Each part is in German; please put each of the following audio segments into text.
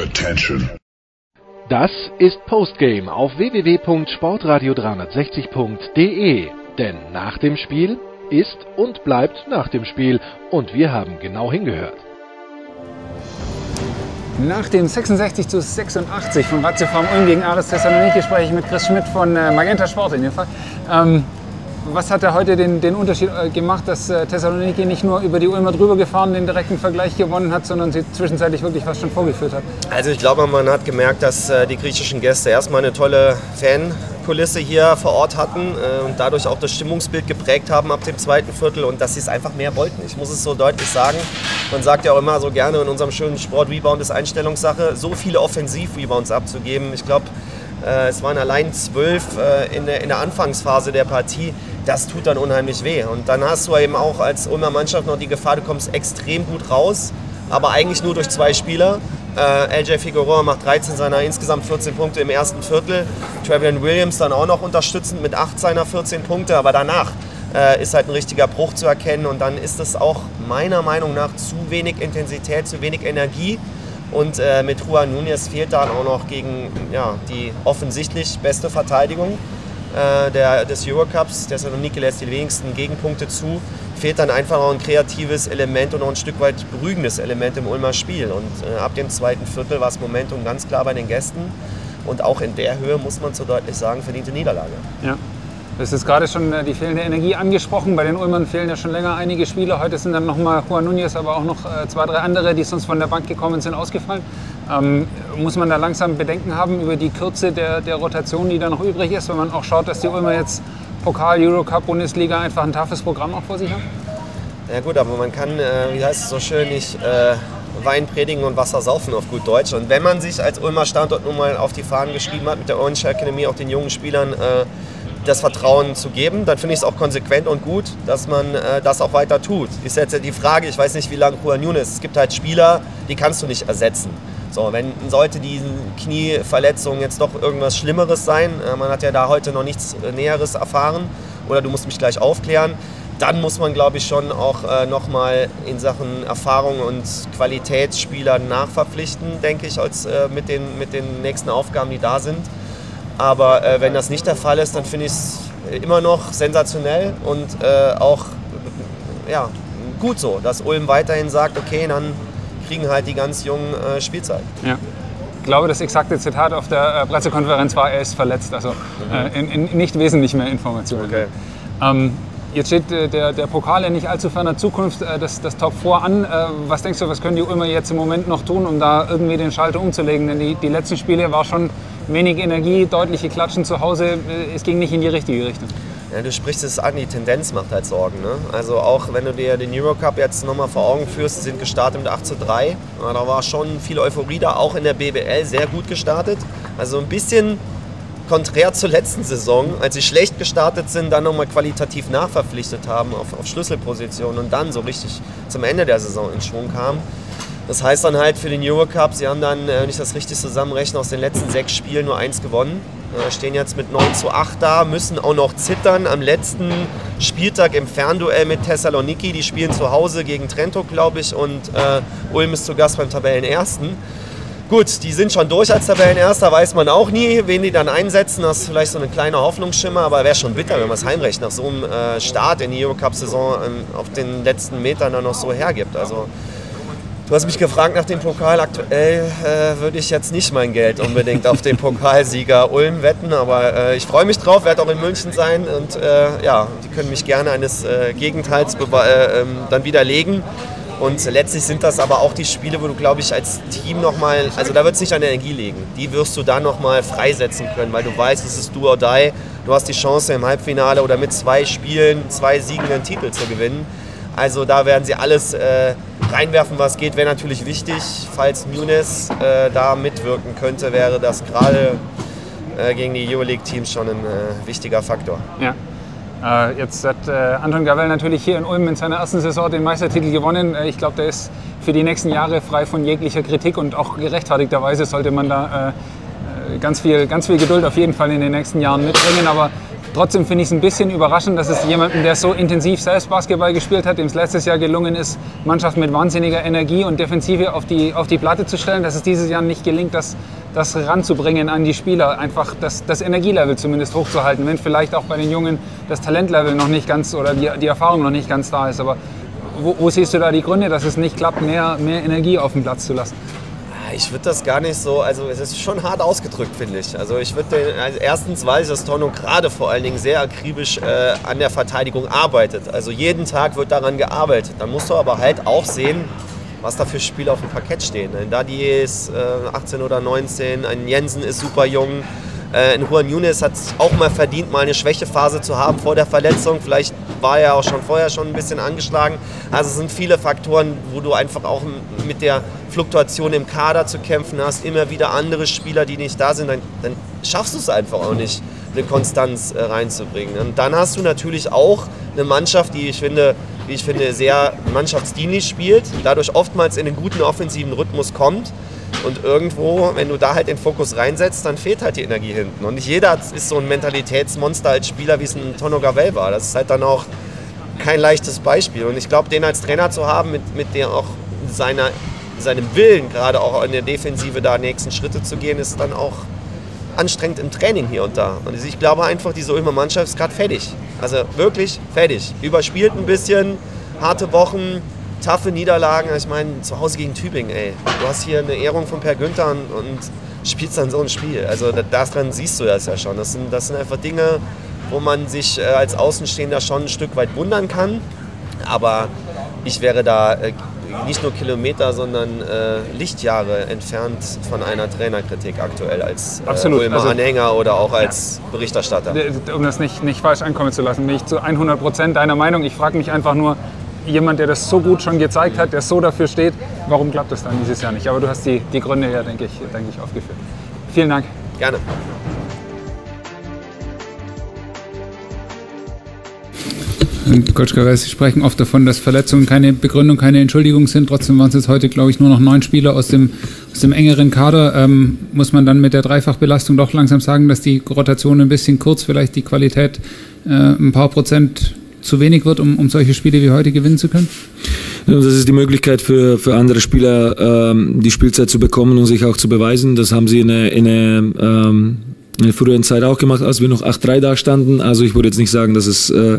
Attention. Das ist Postgame auf www.sportradio360.de. Denn nach dem Spiel ist und bleibt nach dem Spiel. Und wir haben genau hingehört. Nach dem 66 zu 86 von Ratio Farm Ulm gegen Ares Thessaloniki spreche ich mit Chris Schmidt von äh, Magenta Sport in dem Fall. Ähm, was hat da heute den, den Unterschied äh, gemacht, dass äh, Thessaloniki nicht nur über die Ulmer drüber gefahren, den direkten Vergleich gewonnen hat, sondern sie zwischenzeitlich wirklich fast schon vorgeführt hat? Also ich glaube, man hat gemerkt, dass äh, die griechischen Gäste erstmal eine tolle Fankulisse hier vor Ort hatten und dadurch auch das Stimmungsbild geprägt haben ab dem zweiten Viertel und dass sie es einfach mehr wollten. Ich muss es so deutlich sagen. Man sagt ja auch immer so gerne in unserem schönen Sport, Rebound ist Einstellungssache, so viele Offensiv-Rebounds abzugeben. Ich glaube, es waren allein zwölf in der Anfangsphase der Partie das tut dann unheimlich weh. Und dann hast du eben auch als Ulmer Mannschaft noch die Gefahr, du kommst extrem gut raus, aber eigentlich nur durch zwei Spieler. Äh, LJ Figueroa macht 13 seiner insgesamt 14 Punkte im ersten Viertel. Travian Williams dann auch noch unterstützend mit 8 seiner 14 Punkte, aber danach äh, ist halt ein richtiger Bruch zu erkennen und dann ist es auch meiner Meinung nach zu wenig Intensität, zu wenig Energie. Und äh, mit Juan Núñez fehlt dann auch noch gegen ja, die offensichtlich beste Verteidigung äh, der, des Eurocups. Thessaloniki lässt die wenigsten Gegenpunkte zu. Fehlt dann einfach auch ein kreatives Element und auch ein Stück weit beruhigendes Element im Ulmer Spiel. Und äh, ab dem zweiten Viertel war das Momentum ganz klar bei den Gästen. Und auch in der Höhe, muss man so deutlich sagen, verdiente Niederlage. Ja. Hast jetzt gerade schon äh, die fehlende Energie angesprochen. Bei den Ulmern fehlen ja schon länger einige Spieler. Heute sind dann nochmal Juan Núñez, aber auch noch äh, zwei, drei andere, die sonst von der Bank gekommen sind, ausgefallen. Ähm, muss man da langsam Bedenken haben über die Kürze der, der Rotation, die da noch übrig ist, wenn man auch schaut, dass die Ulmer jetzt Pokal, Eurocup, Bundesliga einfach ein toughes Programm auch vor sich haben? Ja gut, aber man kann, äh, wie heißt es so schön, nicht äh, Wein predigen und Wasser saufen auf gut Deutsch. Und wenn man sich als Ulmer Standort nun mal auf die Fahnen geschrieben hat, mit der Orange Academy auch den jungen Spielern äh, das Vertrauen zu geben, dann finde ich es auch konsequent und gut, dass man äh, das auch weiter tut. Ist jetzt die Frage, ich weiß nicht, wie lange Juan Nunes, es gibt halt Spieler, die kannst du nicht ersetzen. So, wenn sollte diese Knieverletzung jetzt doch irgendwas Schlimmeres sein, äh, man hat ja da heute noch nichts äh, Näheres erfahren oder du musst mich gleich aufklären, dann muss man, glaube ich, schon auch äh, nochmal in Sachen Erfahrung und Qualitätsspieler nachverpflichten, denke ich, als äh, mit, den, mit den nächsten Aufgaben, die da sind. Aber äh, wenn das nicht der Fall ist, dann finde ich es immer noch sensationell und äh, auch ja, gut so, dass Ulm weiterhin sagt, okay, dann kriegen halt die ganz jungen äh, Spielzeit. Ja. Ich glaube, das exakte Zitat auf der äh, Pressekonferenz war, er ist verletzt. Also mhm. in, in nicht wesentlich mehr Informationen. Okay. Ähm, Jetzt steht äh, der, der Pokal in nicht allzu ferner Zukunft, äh, das, das Top 4 an. Äh, was denkst du, was können die Ulmer jetzt im Moment noch tun, um da irgendwie den Schalter umzulegen? Denn die, die letzten Spiele war schon wenig Energie, deutliche Klatschen zu Hause. Es ging nicht in die richtige Richtung. Ja, du sprichst es an, die Tendenz macht halt Sorgen. Ne? Also auch wenn du dir den Eurocup jetzt nochmal vor Augen führst, sind gestartet mit 8 zu 3. Ja, da war schon viel Euphorie da, auch in der BBL sehr gut gestartet. Also ein bisschen konträr zur letzten Saison, als sie schlecht gestartet sind, dann nochmal qualitativ nachverpflichtet haben auf, auf Schlüsselpositionen und dann so richtig zum Ende der Saison in Schwung kamen. Das heißt dann halt für den Eurocup, sie haben dann, äh, wenn ich das richtig zusammenrechne, aus den letzten sechs Spielen nur eins gewonnen. Äh, stehen jetzt mit 9 zu 8 da, müssen auch noch zittern am letzten Spieltag im Fernduell mit Thessaloniki. Die spielen zu Hause gegen Trento, glaube ich, und äh, Ulm ist zu Gast beim Tabellenersten. Gut, die sind schon durch als Tabellenerster, weiß man auch nie, wen die dann einsetzen. Das ist vielleicht so ein kleiner Hoffnungsschimmer, aber wäre schon bitter, wenn man es heimrecht nach so einem äh, Start in die Eurocup-Saison ähm, auf den letzten Metern dann noch so hergibt. Also, du hast mich gefragt nach dem Pokal. Aktuell äh, würde ich jetzt nicht mein Geld unbedingt auf den Pokalsieger Ulm wetten, aber äh, ich freue mich drauf, werde auch in München sein und äh, ja, die können mich gerne eines äh, Gegenteils äh, ähm, dann widerlegen. Und letztlich sind das aber auch die Spiele, wo du, glaube ich, als Team nochmal, also da wird es nicht an Energie liegen. Die wirst du dann nochmal freisetzen können, weil du weißt, es ist do or die. Du hast die Chance im Halbfinale oder mit zwei Spielen, zwei Siegen einen Titel zu gewinnen. Also da werden sie alles äh, reinwerfen, was geht. Wäre natürlich wichtig, falls Nunes äh, da mitwirken könnte, wäre das gerade äh, gegen die Euroleague-Teams schon ein äh, wichtiger Faktor. Ja. Äh, jetzt hat äh, Anton Gavel natürlich hier in Ulm in seiner ersten Saison den Meistertitel gewonnen. Äh, ich glaube, der ist für die nächsten Jahre frei von jeglicher Kritik und auch gerechtfertigterweise sollte man da ganz, viel, ganz viel Geduld auf jeden Fall in den nächsten Jahren mitbringen. Aber Trotzdem finde ich es ein bisschen überraschend, dass es jemanden, der so intensiv selbst Basketball gespielt hat, dem es letztes Jahr gelungen ist, Mannschaft mit wahnsinniger Energie und Defensive auf die, auf die Platte zu stellen, dass es dieses Jahr nicht gelingt, das, das ranzubringen an die Spieler, einfach das, das Energielevel zumindest hochzuhalten, wenn vielleicht auch bei den Jungen das Talentlevel noch nicht ganz oder die, die Erfahrung noch nicht ganz da ist. Aber wo, wo siehst du da die Gründe, dass es nicht klappt, mehr, mehr Energie auf den Platz zu lassen? Ich würde das gar nicht so, also es ist schon hart ausgedrückt, finde ich. Also ich würde, also erstens weiß ich, dass Torno gerade vor allen Dingen sehr akribisch äh, an der Verteidigung arbeitet. Also jeden Tag wird daran gearbeitet. Dann musst du aber halt auch sehen, was da für Spiele auf dem Parkett stehen. Ein Dadi ist äh, 18 oder 19, ein Jensen ist super jung. Äh, ein Juan Yunis hat es auch mal verdient, mal eine Schwächephase zu haben vor der Verletzung. Vielleicht war er auch schon vorher schon ein bisschen angeschlagen. Also es sind viele Faktoren, wo du einfach auch mit der Fluktuation im Kader zu kämpfen hast, immer wieder andere Spieler, die nicht da sind, dann, dann schaffst du es einfach auch nicht, eine Konstanz äh, reinzubringen. Und dann hast du natürlich auch eine Mannschaft, die ich finde, wie ich finde, sehr mannschaftsdienlich spielt, dadurch oftmals in einen guten offensiven Rhythmus kommt. Und irgendwo, wenn du da halt den Fokus reinsetzt, dann fehlt halt die Energie hinten. Und nicht jeder ist so ein Mentalitätsmonster als Spieler, wie es ein Tono Gavel war. Das ist halt dann auch kein leichtes Beispiel. Und ich glaube, den als Trainer zu haben, mit, mit der auch seiner seinem Willen, gerade auch in der Defensive da nächsten Schritte zu gehen, ist dann auch anstrengend im Training hier und da. Und ich glaube einfach, diese Ulmer Mannschaft ist gerade fertig. Also wirklich fertig. Überspielt ein bisschen, harte Wochen, taffe Niederlagen. Ich meine, zu Hause gegen Tübingen, ey. Du hast hier eine Ehrung von Per Günther und spielst dann so ein Spiel. Also daran siehst du das ja schon. Das sind, das sind einfach Dinge, wo man sich äh, als Außenstehender schon ein Stück weit wundern kann. Aber ich wäre da äh, nicht nur Kilometer, sondern äh, Lichtjahre entfernt von einer Trainerkritik aktuell als äh, also, Anhänger oder auch als ja. Berichterstatter. Um das nicht, nicht falsch ankommen zu lassen, bin ich zu 100 Prozent deiner Meinung. Ich frage mich einfach nur, jemand, der das so gut schon gezeigt hat, der so dafür steht, warum klappt das dann dieses Jahr nicht? Aber du hast die, die Gründe ja, denke ich, denke ich, aufgeführt. Vielen Dank. Gerne. Gares, Sie sprechen oft davon, dass Verletzungen keine Begründung, keine Entschuldigung sind. Trotzdem waren es jetzt heute, glaube ich, nur noch neun Spieler aus dem, aus dem engeren Kader. Ähm, muss man dann mit der Dreifachbelastung doch langsam sagen, dass die Rotation ein bisschen kurz, vielleicht die Qualität äh, ein paar Prozent zu wenig wird, um, um solche Spiele wie heute gewinnen zu können? Das ist die Möglichkeit für, für andere Spieler, ähm, die Spielzeit zu bekommen und sich auch zu beweisen. Das haben sie in eine, in eine ähm, in der früheren Zeit auch gemacht, als wir noch 8-3 da standen. Also ich würde jetzt nicht sagen, dass es, äh,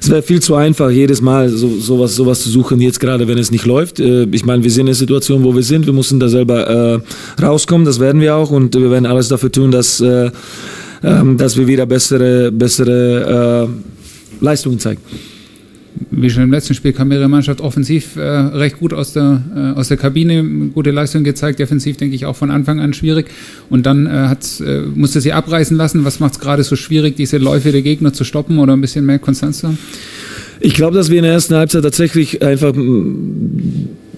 es wäre viel zu einfach, jedes Mal so, sowas, sowas zu suchen, jetzt gerade, wenn es nicht läuft. Äh, ich meine, wir sind in der Situation, wo wir sind. Wir müssen da selber äh, rauskommen, das werden wir auch und wir werden alles dafür tun, dass, äh, ähm, dass wir wieder bessere, bessere äh, Leistungen zeigen wie schon im letzten Spiel kam ihre Mannschaft offensiv äh, recht gut aus der, äh, aus der Kabine, gute Leistung gezeigt, defensiv denke ich auch von Anfang an schwierig. Und dann äh, äh, musste sie abreißen lassen. Was macht es gerade so schwierig, diese Läufe der Gegner zu stoppen oder ein bisschen mehr Konstanz zu haben? Ich glaube, dass wir in der ersten Halbzeit tatsächlich einfach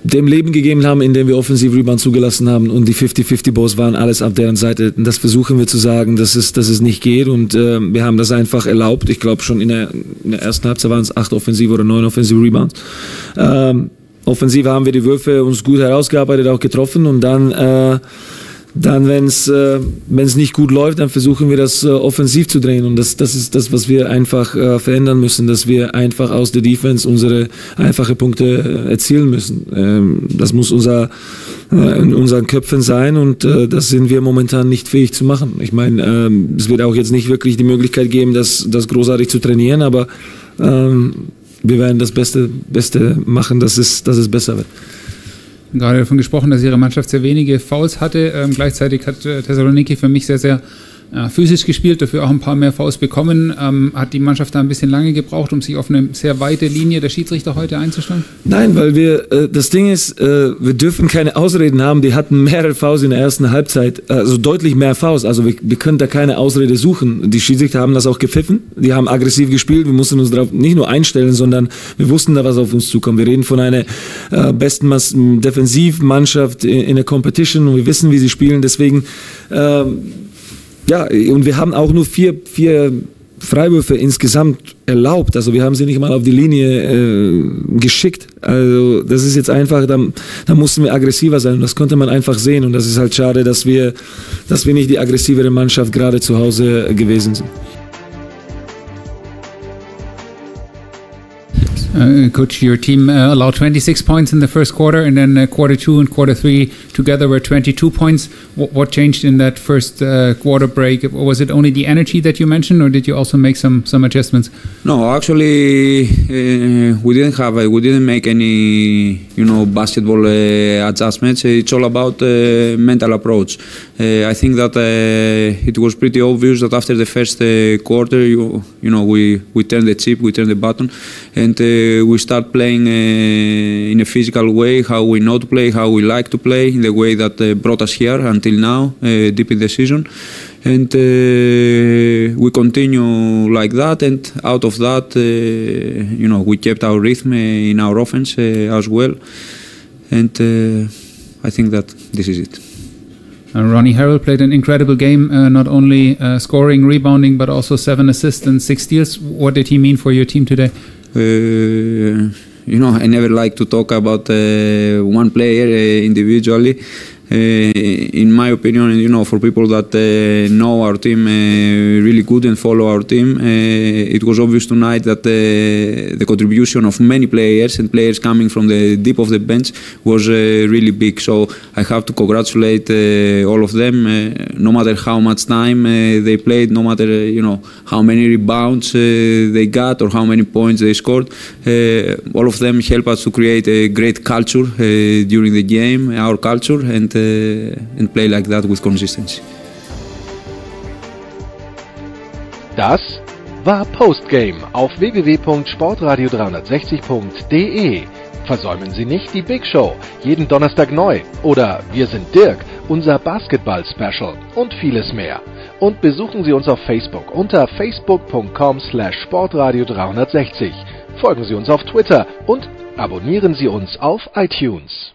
dem Leben gegeben haben, indem wir offensiv Rebound zugelassen haben und die 50-50 Balls waren alles auf deren Seite. Das versuchen wir zu sagen, dass es, dass es nicht geht und äh, wir haben das einfach erlaubt. Ich glaube schon in der, in der ersten Halbzeit waren es acht offensive oder neun offensive Rebounds. Ähm, offensiv haben wir die Würfe uns gut herausgearbeitet, auch getroffen und dann äh, dann, wenn es äh, nicht gut läuft, dann versuchen wir das äh, offensiv zu drehen. Und das, das ist das, was wir einfach äh, verändern müssen, dass wir einfach aus der Defense unsere einfache Punkte äh, erzielen müssen. Ähm, das muss unser, äh, in unseren Köpfen sein und äh, das sind wir momentan nicht fähig zu machen. Ich meine, ähm, es wird auch jetzt nicht wirklich die Möglichkeit geben, das, das großartig zu trainieren, aber ähm, wir werden das Beste, Beste machen, dass es, dass es besser wird gerade davon gesprochen, dass ihre Mannschaft sehr wenige Fouls hatte. Ähm, gleichzeitig hat äh, Thessaloniki für mich sehr, sehr äh, physisch gespielt, dafür auch ein paar mehr Fouls bekommen. Ähm, hat die Mannschaft da ein bisschen lange gebraucht, um sich auf eine sehr weite Linie der Schiedsrichter heute einzustellen? Nein, weil wir, äh, das Ding ist, äh, wir dürfen keine Ausreden haben. Die hatten mehrere Fouls in der ersten Halbzeit, also deutlich mehr Fouls. Also wir, wir können da keine Ausrede suchen. Die Schiedsrichter haben das auch gepfiffen. Die haben aggressiv gespielt. Wir mussten uns darauf nicht nur einstellen, sondern wir wussten da, was auf uns zukommt. Wir reden von einer äh, besten Defensivmannschaft in, in der Competition und wir wissen, wie sie spielen. Deswegen, äh, ja, und wir haben auch nur vier, vier Freiwürfe insgesamt erlaubt. Also wir haben sie nicht mal auf die Linie äh, geschickt. Also das ist jetzt einfach, da, da mussten wir aggressiver sein. Das konnte man einfach sehen. Und das ist halt schade, dass wir, dass wir nicht die aggressivere Mannschaft gerade zu Hause gewesen sind. Uh, Coach, your team uh, allowed 26 points in the first quarter, and then uh, quarter two and quarter three together were 22 points. What, what changed in that first uh, quarter break? Was it only the energy that you mentioned, or did you also make some some adjustments? No, actually, uh, we didn't have we didn't make any you know basketball uh, adjustments. It's all about mental approach. I think that it was pretty obvious that after the first quarter, you you know we we turned the chip, we turned the button, and uh, we start playing uh, in a physical way, how we know to play, how we like to play, in the way that uh, brought us here until now, deep in the season. And we continue like that, and out of that, you know, we kept our rhythm in our offense as well. And I think that this is it. Uh, Ronnie Harrell played an incredible game, uh, not only uh, scoring, rebounding, but also seven assists and six steals. What did he mean for your team today? Uh, you know, I never like to talk about uh, one player uh, individually. Uh, in my opinion, you know, for people that uh, know our team uh, really good and follow our team, it was obvious tonight that the contribution of many players and players coming from the deep of the bench was really big. So I have to congratulate all of them, no matter how much time they played, no matter you know how many rebounds they got or how many points they scored. all of them help us to create a great culture during the game, our culture, and and play like that with consistency. Das war Postgame auf www.sportradio360.de. Versäumen Sie nicht die Big Show, jeden Donnerstag neu. Oder Wir sind Dirk, unser Basketball-Special und vieles mehr. Und besuchen Sie uns auf Facebook unter facebook.com slash sportradio360. Folgen Sie uns auf Twitter und abonnieren Sie uns auf iTunes.